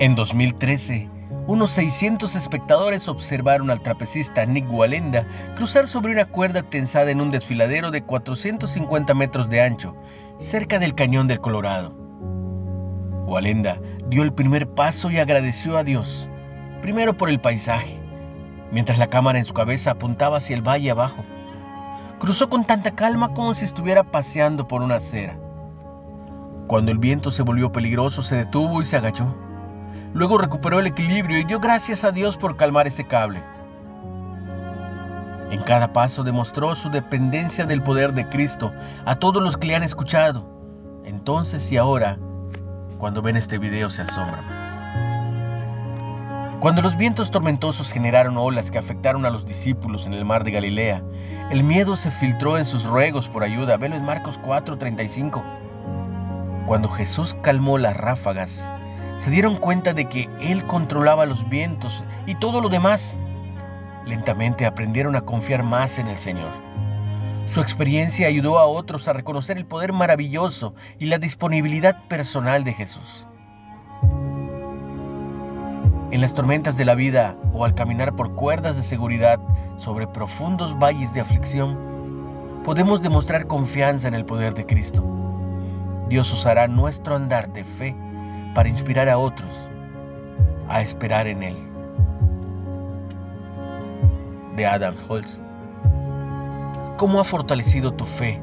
En 2013, unos 600 espectadores observaron al trapecista Nick Walenda cruzar sobre una cuerda tensada en un desfiladero de 450 metros de ancho, cerca del cañón del Colorado. Walenda dio el primer paso y agradeció a Dios, primero por el paisaje, mientras la cámara en su cabeza apuntaba hacia el valle abajo. Cruzó con tanta calma como si estuviera paseando por una acera. Cuando el viento se volvió peligroso, se detuvo y se agachó. Luego recuperó el equilibrio y dio gracias a Dios por calmar ese cable. En cada paso demostró su dependencia del poder de Cristo a todos los que le han escuchado. Entonces y ahora, cuando ven este video, se asombran. Cuando los vientos tormentosos generaron olas que afectaron a los discípulos en el mar de Galilea, el miedo se filtró en sus ruegos por ayuda. Velo en Marcos 4:35. Cuando Jesús calmó las ráfagas, se dieron cuenta de que Él controlaba los vientos y todo lo demás. Lentamente aprendieron a confiar más en el Señor. Su experiencia ayudó a otros a reconocer el poder maravilloso y la disponibilidad personal de Jesús. En las tormentas de la vida o al caminar por cuerdas de seguridad sobre profundos valles de aflicción, podemos demostrar confianza en el poder de Cristo. Dios usará nuestro andar de fe para inspirar a otros a esperar en Él. De Adam Holz. ¿Cómo ha fortalecido tu fe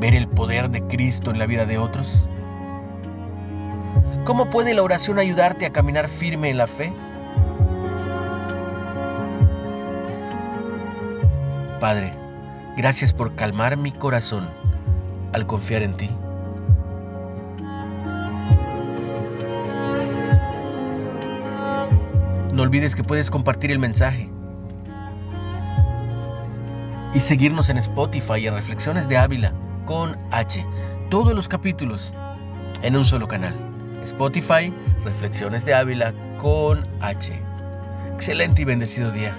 ver el poder de Cristo en la vida de otros? ¿Cómo puede la oración ayudarte a caminar firme en la fe? Padre, gracias por calmar mi corazón al confiar en ti. No olvides que puedes compartir el mensaje y seguirnos en Spotify en Reflexiones de Ávila con H. Todos los capítulos en un solo canal. Spotify, Reflexiones de Ávila con H. Excelente y bendecido día.